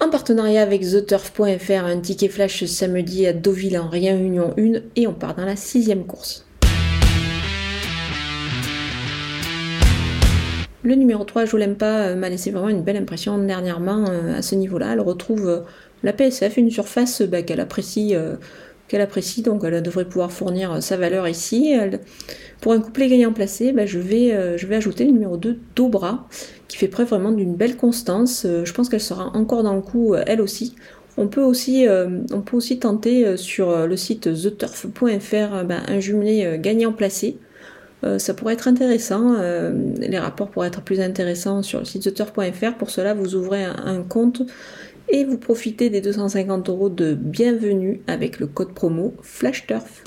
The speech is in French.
en partenariat avec TheTurf.fr, un ticket flash samedi à Deauville en Réunion 1 et on part dans la sixième course. Le numéro 3, je l'aime pas, euh, m'a laissé vraiment une belle impression dernièrement euh, à ce niveau-là. Elle retrouve euh, la PSF, une surface bah, qu'elle apprécie, qu'elle apprécie, donc elle devrait pouvoir fournir sa valeur ici. pour un couplet gagnant placé, bah, je, vais, je vais ajouter le numéro 2, Dobra, qui fait preuve vraiment d'une belle constance. je pense qu'elle sera encore dans le coup, elle aussi. On peut aussi, on peut aussi tenter sur le site theturf.fr bah, un jumelé gagnant placé. Euh, ça pourrait être intéressant. Euh, les rapports pourraient être plus intéressants sur le site theturf.fr. Pour cela, vous ouvrez un, compte et vous profitez des 250 euros de bienvenue avec le code promo FlashTurf.